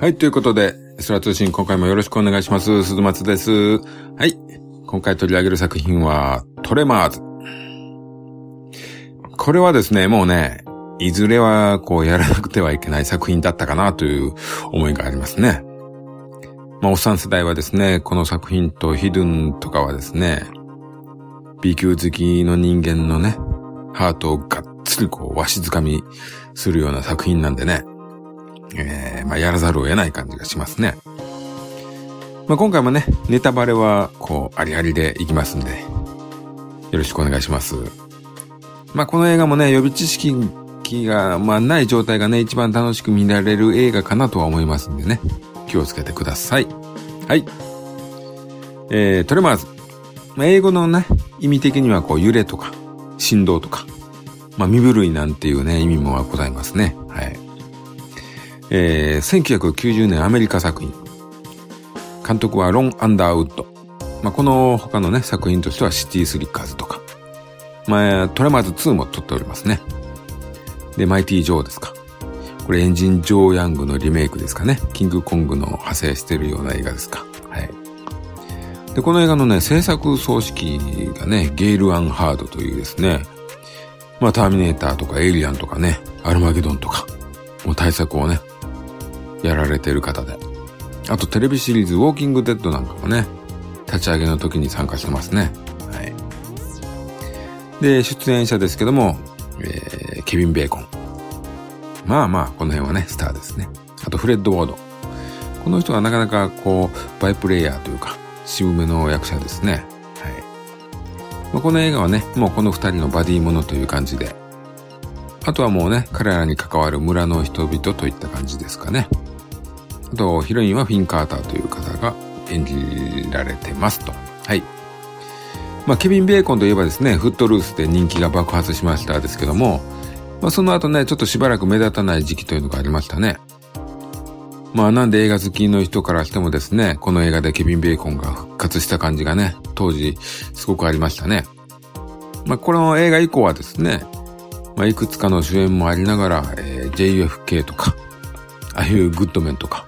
はい、ということで、空通信今回もよろしくお願いします。鈴松です。はい。今回取り上げる作品は、トレマーズ。これはですね、もうね、いずれはこうやらなくてはいけない作品だったかなという思いがありますね。まあ、おっさん世代はですね、この作品とヒドゥンとかはですね、B 級好きの人間のね、ハートをがっつりこう、わしづかみするような作品なんでね、えー、まあ、やらざるを得ない感じがしますね。まあ、今回もね、ネタバレは、こう、ありありでいきますんで、よろしくお願いします。まあ、この映画もね、予備知識が、まあ、ない状態がね、一番楽しく見られる映画かなとは思いますんでね、気をつけてください。はい。えー、トレマーズ。まあ、英語のね、意味的にはこう揺れとか振動とか、まあ身震いなんていうね、意味もございますね。はい。えー、1990年アメリカ作品。監督はロン・アンダーウッド。まあこの他のね、作品としてはシティ・スリッカーズとか。まあ、トレマーズ2も撮っておりますね。で、マイティ・ジョーですか。これエンジン・ジョー・ヤングのリメイクですかね。キングコングの派生してるような映画ですか。で、この映画のね、制作総指揮がね、ゲイル・アン・ハードというですね、まあ、ターミネーターとかエイリアンとかね、アルマゲドンとか、もう対策をね、やられてる方で。あとテレビシリーズ、ウォーキング・デッドなんかもね、立ち上げの時に参加してますね。はい。で、出演者ですけども、えー、ケビン・ベーコン。まあまあ、この辺はね、スターですね。あと、フレッド・ウォード。この人はなかなかこう、バイプレイヤーというか、渋めの役者ですね。はい。まあ、この映画はね、もうこの二人のバディものという感じで、あとはもうね、彼らに関わる村の人々といった感じですかね。あと、ヒロインはフィン・カーターという方が演じられてますと。はい。まあ、ケビン・ベーコンといえばですね、フットルースで人気が爆発しましたですけども、まあ、その後ね、ちょっとしばらく目立たない時期というのがありましたね。まあなんで映画好きの人からしてもですね、この映画でケビン・ベーコンが復活した感じがね、当時すごくありましたね。まあこの映画以降はですね、まあいくつかの主演もありながら、えー、JFK とか、ああいうグッドメンとか、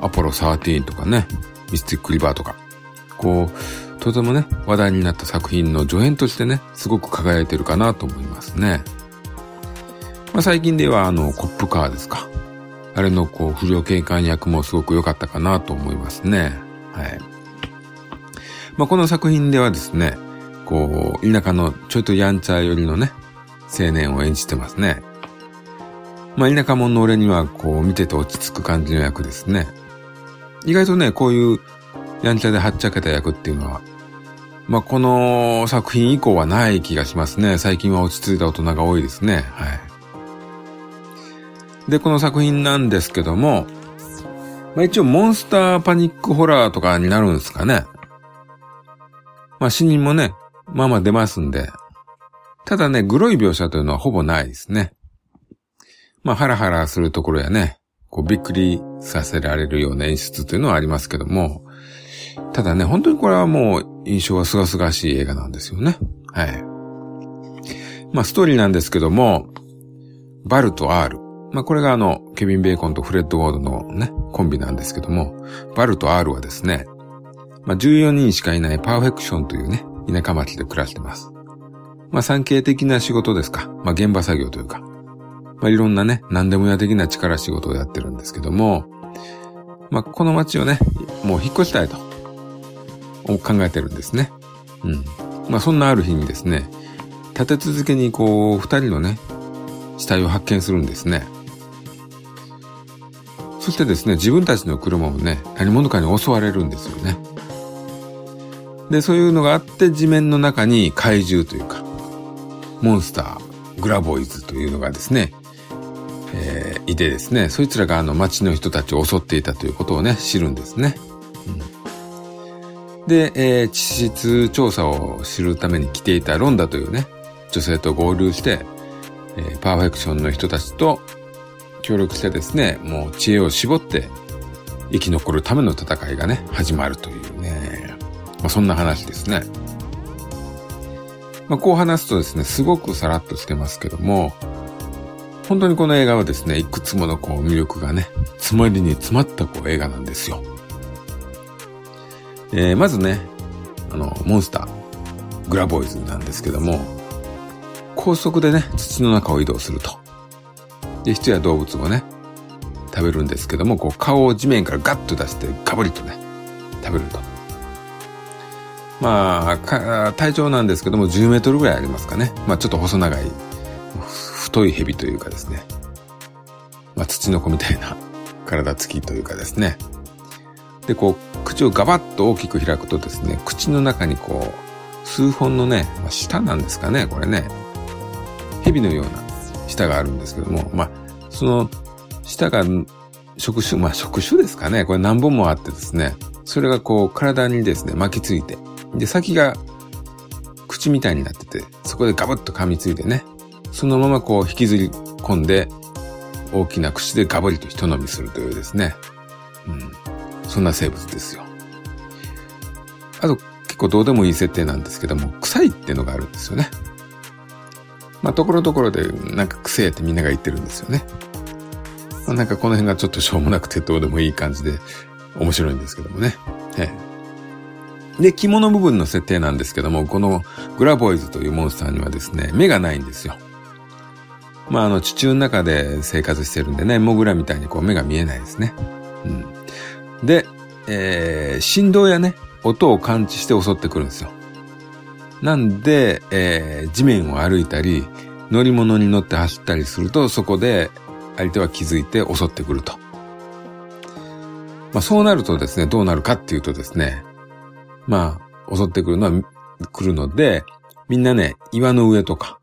アポロ13とかね、ミスティック・リバーとか、こう、とてもね、話題になった作品の助演としてね、すごく輝いてるかなと思いますね。まあ最近ではあの、コップカーですか。あれのこう、不良警官役もすごく良かったかなと思いますね。はい。まあ、この作品ではですね、こう、田舎のちょいとやんちゃ寄りのね、青年を演じてますね。まあ、田舎者の俺にはこう、見てて落ち着く感じの役ですね。意外とね、こういうやんちゃではっちゃけた役っていうのは、まあ、この作品以降はない気がしますね。最近は落ち着いた大人が多いですね。はい。で、この作品なんですけども、まあ一応モンスターパニックホラーとかになるんですかね。まあ死人もね、まあまあ出ますんで。ただね、グロい描写というのはほぼないですね。まあハラハラするところやね、こうびっくりさせられるような演出というのはありますけども、ただね、本当にこれはもう印象はすがすがしい映画なんですよね。はい。まあストーリーなんですけども、バルと R。まあ、これがあの、ケビン・ベーコンとフレッド・ウォードのね、コンビなんですけども、バルと R はですね、まあ、14人しかいないパーフェクションというね、田舎町で暮らしてます。まあ、産経的な仕事ですか。まあ、現場作業というか。まあ、いろんなね、何でも屋的な力仕事をやってるんですけども、まあ、この町をね、もう引っ越したいと、考えてるんですね。うん。まあ、そんなある日にですね、立て続けにこう、二人のね、死体を発見するんですね。そしてですね、自分たちの車もね、何者かに襲われるんですよね。で、そういうのがあって地面の中に怪獣というか、モンスター、グラボイズというのがですね、えー、いてですね、そいつらがあの街の人たちを襲っていたということをね、知るんですね。うん、で、えー、地質調査を知るために来ていたロンダというね、女性と合流して、えー、パーフェクションの人たちと協力してですね、もう知恵を絞って生き残るための戦いがね、始まるというね、まあ、そんな話ですね。まあ、こう話すとですね、すごくさらっとしてますけども、本当にこの映画はですね、いくつものこう魅力がね、詰まりに詰まったこう映画なんですよ。えー、まずね、あの、モンスター、グラボーイズなんですけども、高速でね、土の中を移動すると。で、人や動物をね、食べるんですけども、こう顔を地面からガッと出してガブリとね、食べると。まあ、体長なんですけども10メートルぐらいありますかね。まあちょっと細長い太い蛇というかですね、まあ、土の子みたいな体つきというかですね。で、こう、口をガバッと大きく開くとですね、口の中にこう、数本のね、まあ、舌なんですかね、これね。蛇のような舌があるんですけども、まあ、その舌が触手、まあ触手ですかね。これ何本もあってですね、それがこう体にですね、巻きついて、で、先が口みたいになってて、そこでガブッと噛みついてね、そのままこう引きずり込んで、大きな口でガブリと一飲みするというですね。うん。そんな生物ですよ。あと、結構どうでもいい設定なんですけども、臭いっていうのがあるんですよね。まあ、ところどころで、なんか癖ってみんなが言ってるんですよね。まあ、なんかこの辺がちょっとしょうもなくてどうでもいい感じで、面白いんですけどもね。ええ。で、肝の部分の設定なんですけども、このグラボイズというモンスターにはですね、目がないんですよ。まあ、あの、地中の中で生活してるんでね、モグラみたいにこう目が見えないですね。うん。で、えー、振動やね、音を感知して襲ってくるんですよ。なんで、えー、地面を歩いたり、乗り物に乗って走ったりすると、そこで相手は気づいて襲ってくると。まあそうなるとですね、どうなるかっていうとですね、まあ、襲ってくるのは、来るので、みんなね、岩の上とか、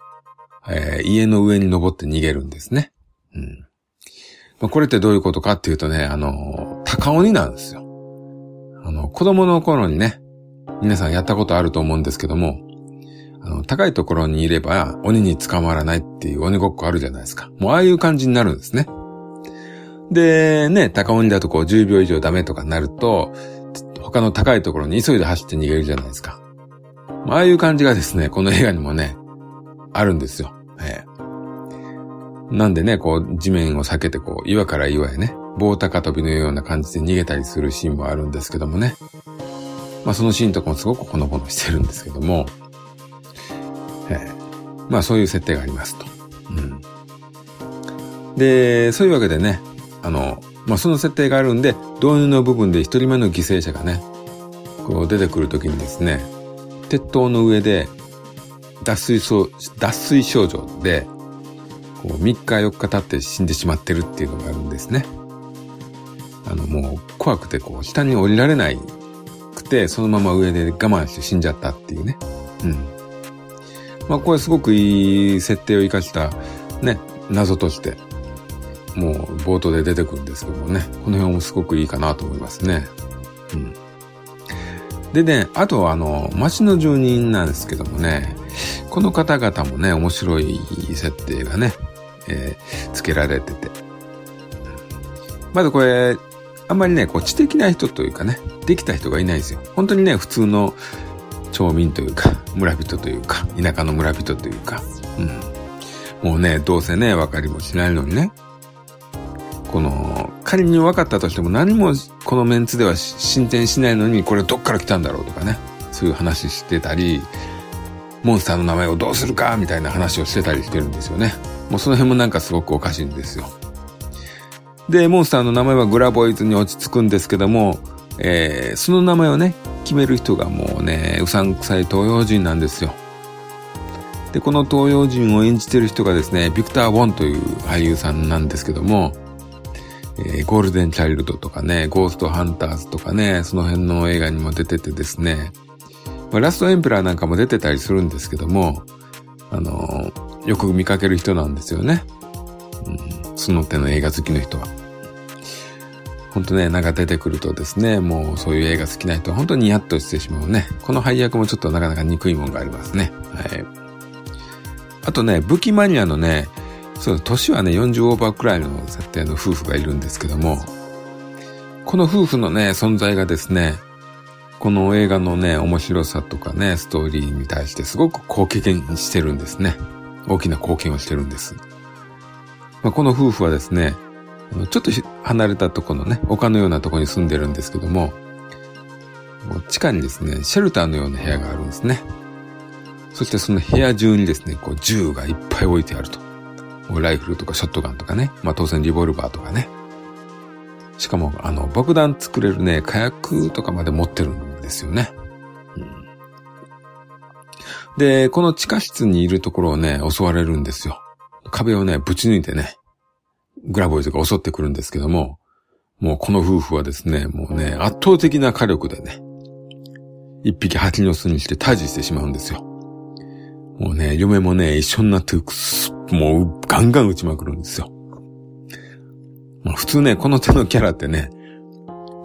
えー、家の上に登って逃げるんですね。うん。まあ、これってどういうことかっていうとね、あの、高鬼なんですよ。あの、子供の頃にね、皆さんやったことあると思うんですけども、あの、高いところにいれば鬼に捕まらないっていう鬼ごっこあるじゃないですか。もうああいう感じになるんですね。で、ね、高鬼だとこう10秒以上ダメとかになると、他の高いところに急いで走って逃げるじゃないですか。ああいう感じがですね、この映画にもね、あるんですよ。ええ。なんでね、こう、地面を避けて、こう、岩から岩へね、棒高跳びのような感じで逃げたりするシーンもあるんですけどもね。まあ、そのシーンとかもすごくほのぼのしてるんですけども、まあ、そういう設定がありますと。うん。で、そういうわけでね、あの、まあ、その設定があるんで、導入の部分で一人目の犠牲者がね、こう出てくるときにですね、鉄塔の上で脱水症、脱水症状で、こう3日4日経って死んでしまってるっていうのがあるんですね。あのもう怖くてこう下に降りられなくて、そのまま上で我慢して死んじゃったっていうね。うん。まあこれすごくいい設定を生かしたね、謎として、もう冒頭で出てくるんですけどもね、この辺もすごくいいかなと思いますね。うん。でね、あとはあの、町の住人なんですけどもね、この方々もね、面白い設定がね、えー、付けられてて。まずこれ、あんまりね、こう知的な人というかね、できた人がいないんですよ。本当にね、普通の町民というか、村人というか、田舎の村人というか、うん。もうね、どうせね、分かりもしないのにね、この、仮に分かったとしても何もこのメンツでは進展しないのに、これどっから来たんだろうとかね、そういう話してたり、モンスターの名前をどうするかみたいな話をしてたりしてるんですよね。もうその辺もなんかすごくおかしいんですよ。で、モンスターの名前はグラボイズに落ち着くんですけども、えー、その名前をね、決める人がもうね、うさんくさい東洋人なんですよ。で、この東洋人を演じてる人がですね、ビクター・ウォンという俳優さんなんですけども、えー、ゴールデン・チャイルドとかね、ゴースト・ハンターズとかね、その辺の映画にも出ててですね、まあ、ラストエンペラーなんかも出てたりするんですけども、あのー、よく見かける人なんですよね。うん、その手の映画好きの人は。本当ね、なんか出てくるとですね、もうそういう映画好きな人は本当にニヤッとしてしまうね。この配役もちょっとなかなか憎いもんがありますね。はい。あとね、武器マニアのね、そう、年はね、40オーバーくらいの設定の夫婦がいるんですけども、この夫婦のね、存在がですね、この映画のね、面白さとかね、ストーリーに対してすごく貢献してるんですね。大きな貢献をしてるんです。まあ、この夫婦はですね、ちょっと離れたところのね、丘のようなところに住んでるんですけども、地下にですね、シェルターのような部屋があるんですね。そしてその部屋中にですね、こう銃がいっぱい置いてあると。ライフルとかショットガンとかね、まあ当然リボルバーとかね。しかも、あの、爆弾作れるね、火薬とかまで持ってるんですよね。うん、で、この地下室にいるところをね、襲われるんですよ。壁をね、ぶち抜いてね、グラボイズが襲ってくるんですけども、もうこの夫婦はですね、もうね、圧倒的な火力でね、一匹蜂の巣にして退治してしまうんですよ。もうね、嫁もね、一緒になって、もうガンガン撃ちまくるんですよ。まあ、普通ね、この手のキャラってね、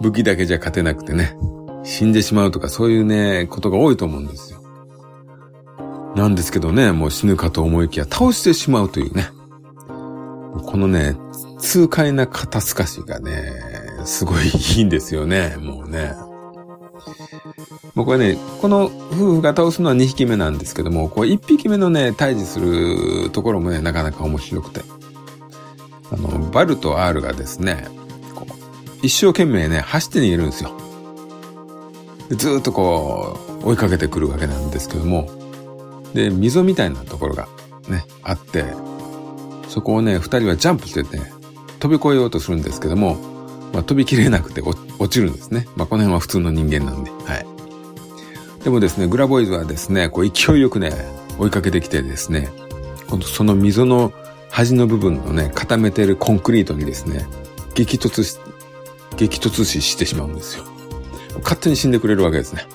武器だけじゃ勝てなくてね、死んでしまうとかそういうね、ことが多いと思うんですよ。なんですけどね、もう死ぬかと思いきや倒してしまうというね。このね、痛快な肩透かしがね、すごいいいんですよね、もうね。もうこれね、この夫婦が倒すのは2匹目なんですけども、こう1匹目のね、退治するところもね、なかなか面白くて。あの、バルと R がですね、こう一生懸命ね、走って逃げるんですよ。でずっとこう、追いかけてくるわけなんですけども、で、溝みたいなところがね、あって、そこをね、二人はジャンプしてね、飛び越えようとするんですけども、まあ、飛びきれなくて落ちるんですね。まあ、この辺は普通の人間なんで、はい。でもですね、グラボイズはですね、こう勢いよくね、追いかけてきてですね、その溝の端の部分のね、固めてるコンクリートにですね、激突し、激突死してしまうんですよ。勝手に死んでくれるわけですね。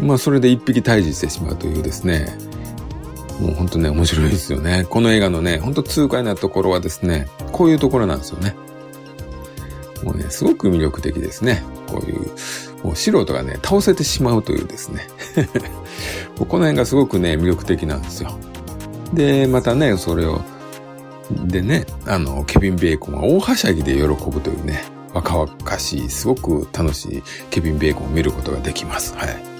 まあ、それで一匹退治してしまうというですね、もうほんとね、面白いですよね。この映画のね、ほんと痛快なところはですね、こういうところなんですよね。もうね、すごく魅力的ですね。こういう、もう素人がね、倒せてしまうというですね。この辺がすごくね、魅力的なんですよ。で、またね、それを、でね、あの、ケビン・ベーコンが大はしゃぎで喜ぶというね、若々しい、すごく楽しいケビン・ベーコンを見ることができます。はい。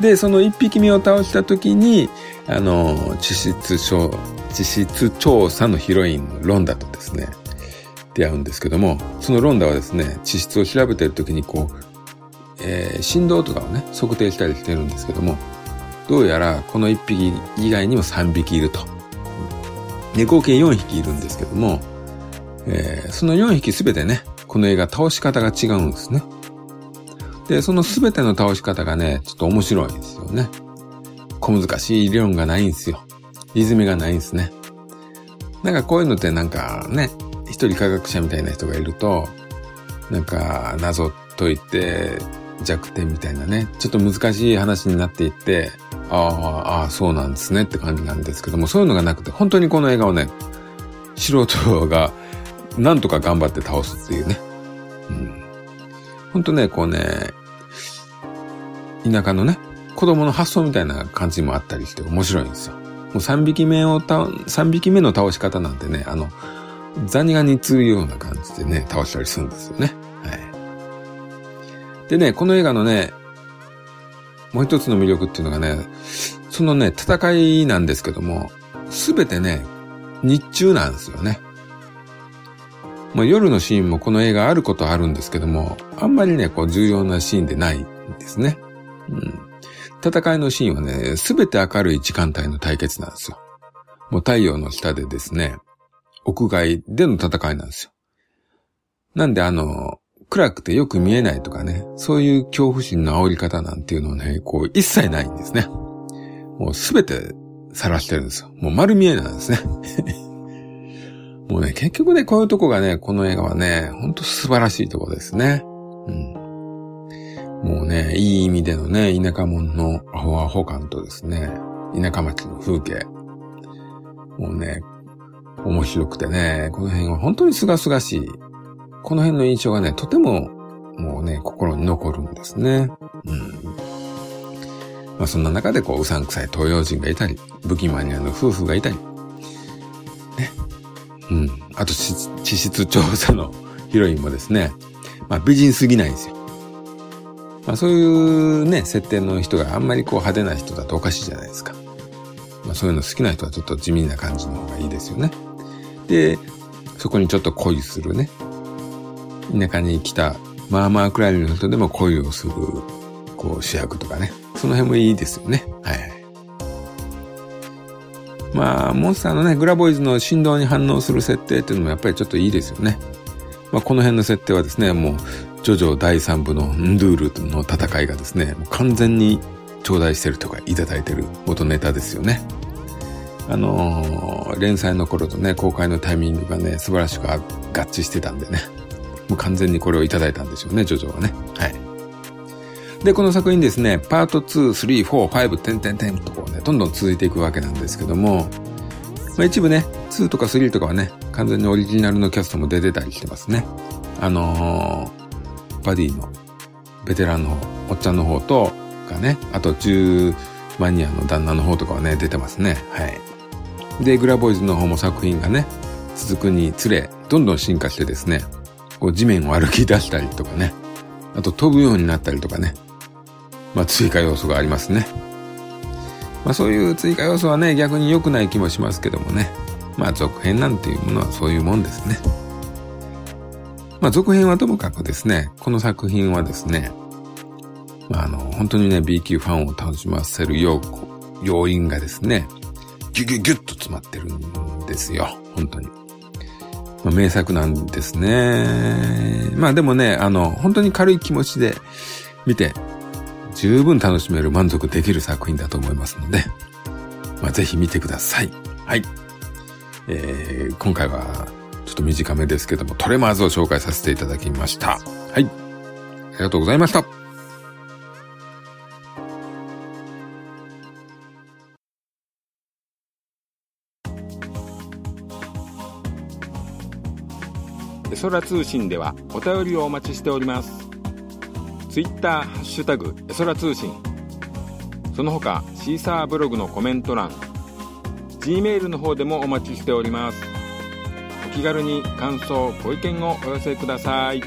で、その一匹目を倒した時に、あの、地質調、地質調査のヒロインのロンダとですね、出会うんですけども、そのロンダはですね、地質を調べてる時にこう、えー、振動とかをね、測定したりしてるんですけども、どうやらこの1匹以外にも3匹いると。で、合計4匹いるんですけども、えー、その4匹すべてね、この映画倒し方が違うんですね。で、そのすべての倒し方がね、ちょっと面白いんですよね。小難しい理論がないんですよ。リズムがないんですね。なんかこういうのってなんかね、一人科学者みたいな人がいると、なんか謎解いて弱点みたいなね、ちょっと難しい話になっていって、ああ、そうなんですねって感じなんですけども、そういうのがなくて、本当にこの映画をね、素人がなんとか頑張って倒すっていうね。うん。本当ね、こうね、田舎のね、子供の発想みたいな感じもあったりして面白いんですよ。もう3匹目をた、3匹目の倒し方なんてね、あの、ザニが似つるような感じでね、倒したりするんですよね。はい。でね、この映画のね、もう一つの魅力っていうのがね、そのね、戦いなんですけども、すべてね、日中なんですよね。まあ、夜のシーンもこの映画あることあるんですけども、あんまりね、こう重要なシーンでないんですね。うん。戦いのシーンはね、すべて明るい時間帯の対決なんですよ。もう太陽の下でですね、屋外での戦いなんですよ。なんであの、暗くてよく見えないとかね、そういう恐怖心の煽り方なんていうのはね、こう一切ないんですね。もうすべて晒してるんですよ。もう丸見えなんですね。もうね、結局ね、こういうとこがね、この映画はね、ほんと素晴らしいとこですね。うん。もうね、いい意味でのね、田舎者のアホアホ感とですね、田舎町の風景。もうね、面白くてね、この辺は本当に清々しい。この辺の印象がね、とても、もうね、心に残るんですね。うん。まあそんな中でこう、うさんくさい東洋人がいたり、武器マニアの夫婦がいたり、うん。あと、地質調査の ヒロインもですね、まあ美人すぎないんですよ。まあそういうね、設定の人があんまりこう派手な人だとおかしいじゃないですか。まあそういうの好きな人はちょっと地味な感じの方がいいですよね。で、そこにちょっと恋するね。田舎に来た、まあまあくらいの人でも恋をする、こう主役とかね。その辺もいいですよね。はい。まあ、モンスターのね、グラボイズの振動に反応する設定っていうのもやっぱりちょっといいですよね。まあ、この辺の設定はですね、もう、ジョジョ第3部のンドゥールの戦いがですね、完全に頂戴してるとかいただいてる元ネタですよね。あのー、連載の頃とね、公開のタイミングがね、素晴らしく合致してたんでね。もう完全にこれをいただいたんでしょうね、ジョジョはね。はい。で、この作品ですね、パート2、3、4、5、点点点とこうね、どんどん続いていくわけなんですけども、まあ、一部ね、2とか3とかはね、完全にオリジナルのキャストも出てたりしてますね。あのー、バディのベテランの方、おっちゃんの方と、かね、あと10マニアの旦那の方とかはね、出てますね。はい。で、グラボイズの方も作品がね、続くにつれ、どんどん進化してですね、こう地面を歩き出したりとかね、あと飛ぶようになったりとかね、まあ追加要素がありますね。まあそういう追加要素はね、逆に良くない気もしますけどもね。まあ続編なんていうものはそういうもんですね。まあ続編はともかくですね、この作品はですね、まああの、本当にね、B 級ファンを楽しませる要要因がですね、ギュギュギュッと詰まってるんですよ。本当に。まあ、名作なんですね。まあでもね、あの、本当に軽い気持ちで見て十分楽しめる満足できる作品だと思いますので、まあ、ぜひ見てください。はい。えー、今回はちょっと短めですけども、トレマーズを紹介させていただきました。はい。ありがとうございました。エソラ通信ではお便りをお待ちしております。ツイッターハッシュタグエソラ通信。その他シーサーブログのコメント欄 G メールの方でもお待ちしております。お気軽に感想ご意見をお寄せください。